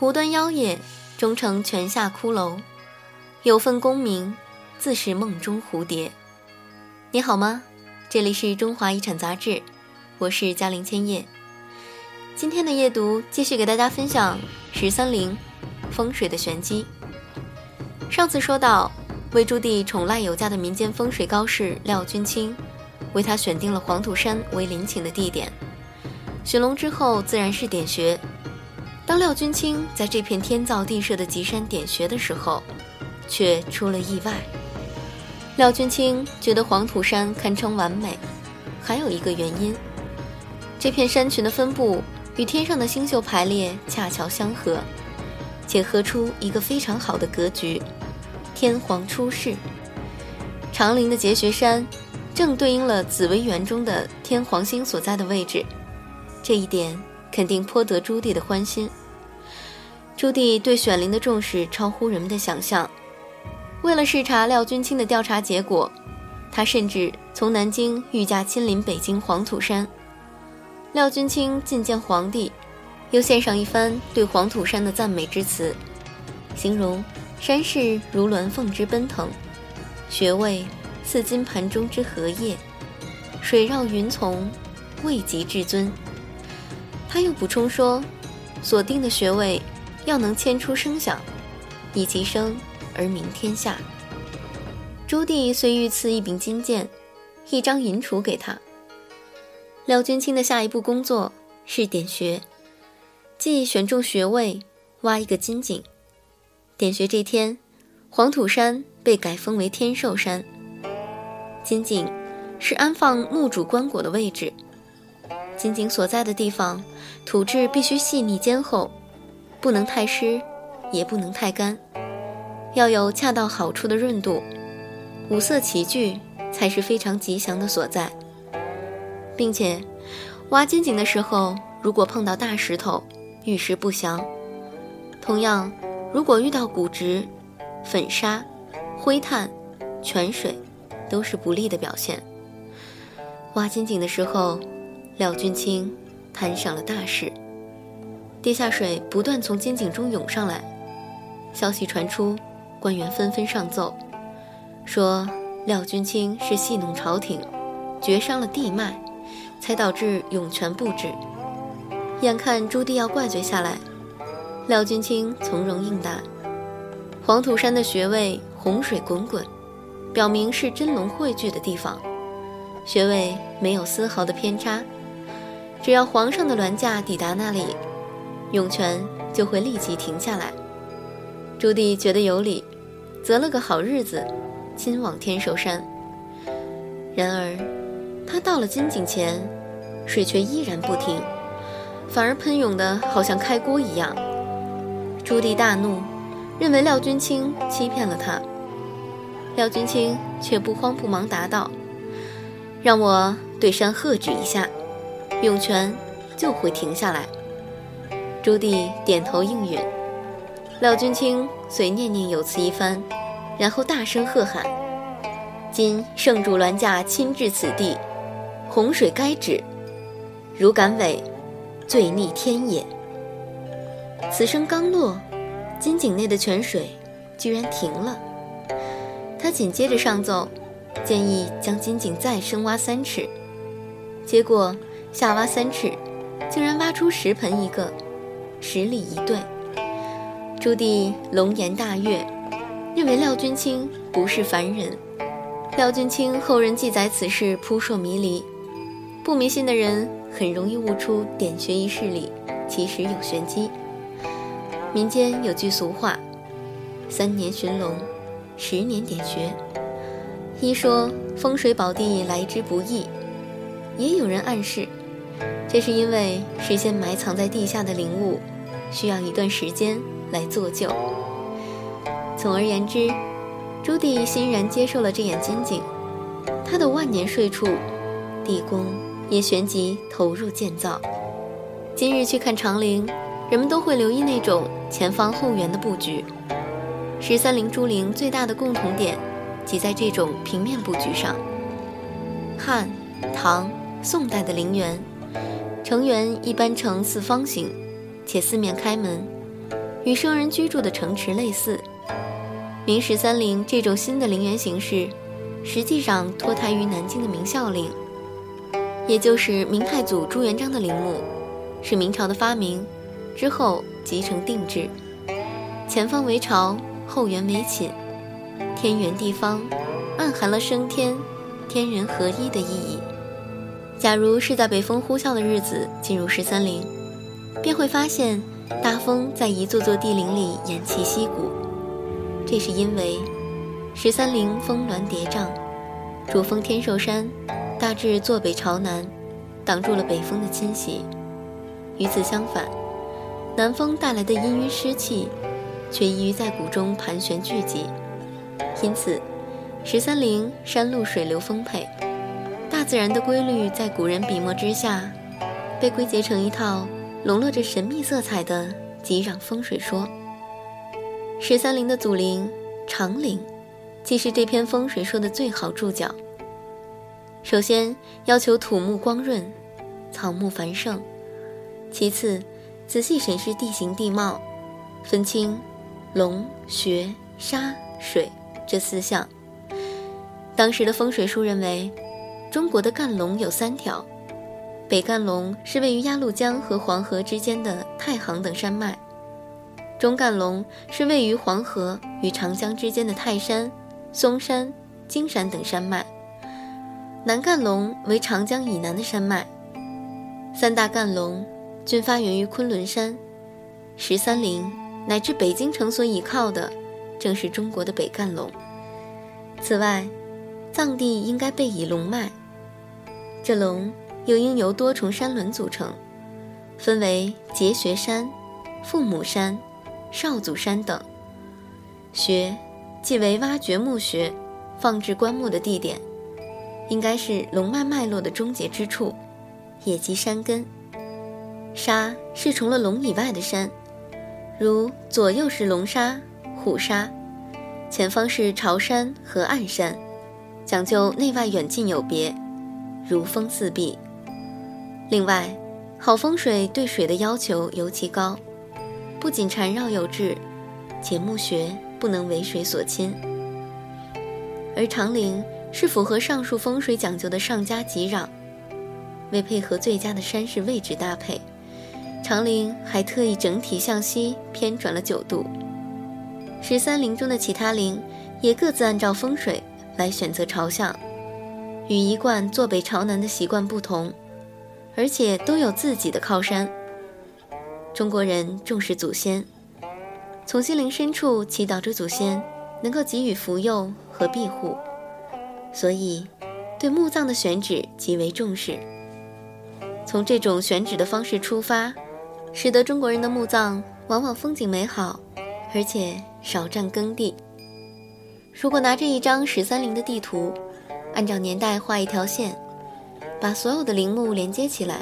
湖端妖冶，终成泉下骷髅。有份功名，自是梦中蝴蝶。你好吗？这里是中华遗产杂志，我是嘉玲千叶。今天的夜读继续给大家分享十三陵风水的玄机。上次说到，为朱棣宠赖有加的民间风水高士廖君清，为他选定了黄土山为陵寝的地点。寻龙之后，自然是点穴。当廖君清在这片天造地设的极山点穴的时候，却出了意外。廖君清觉得黄土山堪称完美，还有一个原因，这片山群的分布与天上的星宿排列恰巧相合，且合出一个非常好的格局，天皇出世。长陵的结穴山，正对应了紫微垣中的天皇星所在的位置，这一点肯定颇得朱棣的欢心。朱棣对选陵的重视超乎人们的想象。为了视察廖君清的调查结果，他甚至从南京御驾亲临北京黄土山。廖君清觐见皇帝，又献上一番对黄土山的赞美之词，形容山势如鸾凤之奔腾，穴位似金盘中之荷叶，水绕云从，位极至尊。他又补充说，锁定的穴位要能牵出声响，以其声。而名天下。朱棣遂御赐一柄金剑，一张银杵给他。廖君清的下一步工作是点穴，即选中穴位，挖一个金井。点穴这天，黄土山被改封为天寿山。金井是安放墓主棺椁的位置。金井所在的地方，土质必须细腻坚厚，不能太湿，也不能太干。要有恰到好处的润度，五色齐聚才是非常吉祥的所在。并且，挖金井的时候，如果碰到大石头，遇事不祥；同样，如果遇到古植、粉沙、灰炭、泉水，都是不利的表现。挖金井的时候，廖君清摊上了大事，地下水不断从金井中涌上来，消息传出。官员纷纷上奏，说廖君清是戏弄朝廷，绝伤了地脉，才导致涌泉不止。眼看朱棣要怪罪下来，廖君清从容应答：黄土山的穴位洪水滚滚，表明是真龙汇聚的地方，穴位没有丝毫的偏差。只要皇上的銮驾抵达那里，涌泉就会立即停下来。朱棣觉得有理，择了个好日子，亲往天寿山。然而，他到了金井前，水却依然不停，反而喷涌的好像开锅一样。朱棣大怒，认为廖君清欺骗了他。廖君清却不慌不忙答道：“让我对山喝止一下，涌泉就会停下来。”朱棣点头应允。廖君清遂念念有词一番，然后大声喝喊：“今圣主銮驾亲至此地，洪水该止，如敢违，罪逆天也。”此声刚落，金井内的泉水居然停了。他紧接着上奏，建议将金井再深挖三尺。结果下挖三尺，竟然挖出石盆一个，十里一对。朱棣龙颜大悦，认为廖君清不是凡人。廖君清后人记载此事扑朔迷离，不迷信的人很容易悟出点穴一事里其实有玄机。民间有句俗话：“三年寻龙，十年点穴。”一说风水宝地来之不易，也有人暗示，这是因为事先埋藏在地下的灵物，需要一段时间。来做旧。总而言之，朱棣欣然接受了这眼金井，他的万年睡处，地宫也旋即投入建造。今日去看长陵，人们都会留意那种前方后圆的布局。十三陵朱陵最大的共同点，即在这种平面布局上。汉、唐、宋代的陵园，城垣一般呈四方形，且四面开门。与生人居住的城池类似。明十三陵这种新的陵园形式，实际上脱胎于南京的明孝陵，也就是明太祖朱元璋的陵墓，是明朝的发明，之后集成定制。前方为朝，后园为寝，天圆地方，暗含了升天、天人合一的意义。假如是在北风呼啸的日子进入十三陵，便会发现大风在一座座地陵里偃旗息鼓。这是因为十三陵峰峦叠嶂，主峰天寿山大致坐北朝南，挡住了北风的侵袭。与此相反，南风带来的阴郁湿气却易于在谷中盘旋聚集，因此十三陵山路水流丰沛，自然的规律在古人笔墨之下被归结成一套笼络着神秘色彩的吉壤风水说。十三陵的祖陵长陵，既是这篇风水说的最好注脚。首先要求土木光润，草木繁盛；其次，仔细审视地形地貌，分清龙、穴、沙、水这四项。当时的风水书认为，中国的干龙有三条，北干龙是位于鸭绿江和黄河之间的太行等山脉。中干龙是位于黄河与长江之间的泰山、嵩山、金山等山脉，南干龙为长江以南的山脉。三大干龙均发源于昆仑山，十三陵乃至北京城所倚靠的，正是中国的北干龙。此外，藏地应该背以龙脉，这龙又应由多重山轮组成，分为结穴山、父母山。少祖山等穴，即为挖掘墓穴、放置棺木的地点，应该是龙脉脉络的终结之处，也即山根。沙是除了龙以外的山，如左右是龙沙、虎沙，前方是朝山和暗山，讲究内外远近有别，如风四壁。另外，好风水对水的要求尤其高。不仅缠绕有致，且墓穴不能为水所侵。而长陵是符合上述风水讲究的上佳吉壤，为配合最佳的山势位置搭配，长陵还特意整体向西偏转了九度。十三陵中的其他陵也各自按照风水来选择朝向，与一贯坐北朝南的习惯不同，而且都有自己的靠山。中国人重视祖先，从心灵深处祈祷着祖先能够给予福佑和庇护，所以对墓葬的选址极为重视。从这种选址的方式出发，使得中国人的墓葬往往风景美好，而且少占耕地。如果拿着一张十三陵的地图，按照年代画一条线，把所有的陵墓连接起来。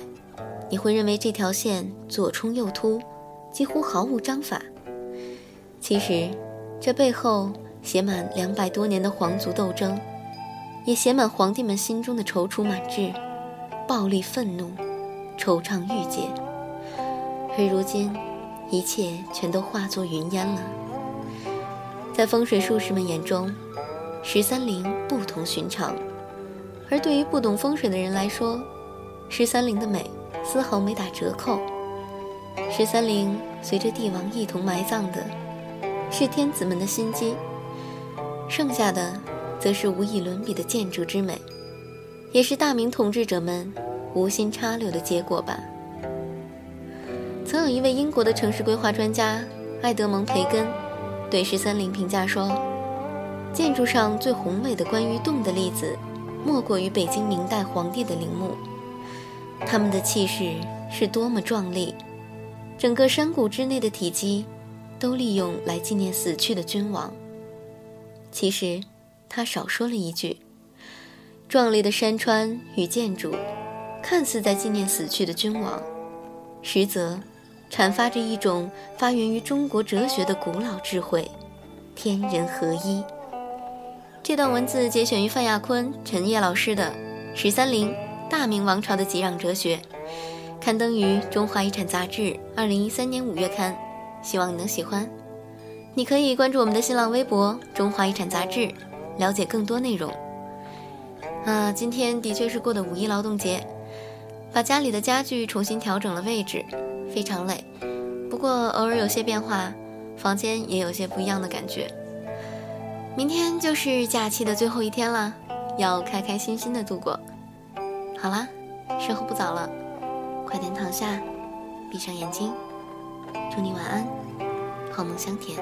你会认为这条线左冲右突，几乎毫无章法。其实，这背后写满两百多年的皇族斗争，也写满皇帝们心中的踌躇满志、暴力愤怒、惆怅郁结。而如今，一切全都化作云烟了。在风水术士们眼中，十三陵不同寻常，而对于不懂风水的人来说，十三陵的美。丝毫没打折扣。十三陵随着帝王一同埋葬的，是天子们的心机；剩下的，则是无以伦比的建筑之美，也是大明统治者们无心插柳的结果吧。曾有一位英国的城市规划专家埃德蒙·培根，对十三陵评价说：“建筑上最宏伟的关于洞的例子，莫过于北京明代皇帝的陵墓。”他们的气势是多么壮丽，整个山谷之内的体积，都利用来纪念死去的君王。其实，他少说了一句：壮丽的山川与建筑，看似在纪念死去的君王，实则阐发着一种发源于中国哲学的古老智慧——天人合一。这段文字节选于范亚坤、陈烨老师的《十三陵》。大明王朝的吉壤哲学，刊登于《中华遗产》杂志，二零一三年五月刊。希望你能喜欢。你可以关注我们的新浪微博“中华遗产杂志”，了解更多内容。啊，今天的确是过的五一劳动节，把家里的家具重新调整了位置，非常累。不过偶尔有些变化，房间也有些不一样的感觉。明天就是假期的最后一天了，要开开心心的度过。好啦，时候不早了，快点躺下，闭上眼睛，祝你晚安，好梦香甜。